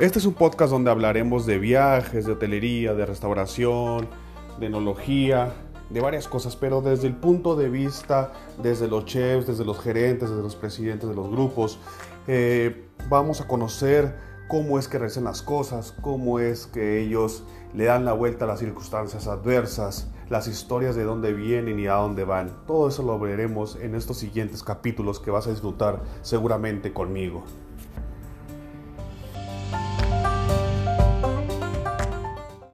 Este es un podcast donde hablaremos de viajes, de hotelería, de restauración, de enología, de varias cosas, pero desde el punto de vista, desde los chefs, desde los gerentes, desde los presidentes de los grupos, eh, vamos a conocer cómo es que realizan las cosas, cómo es que ellos le dan la vuelta a las circunstancias adversas, las historias de dónde vienen y a dónde van. Todo eso lo veremos en estos siguientes capítulos que vas a disfrutar seguramente conmigo.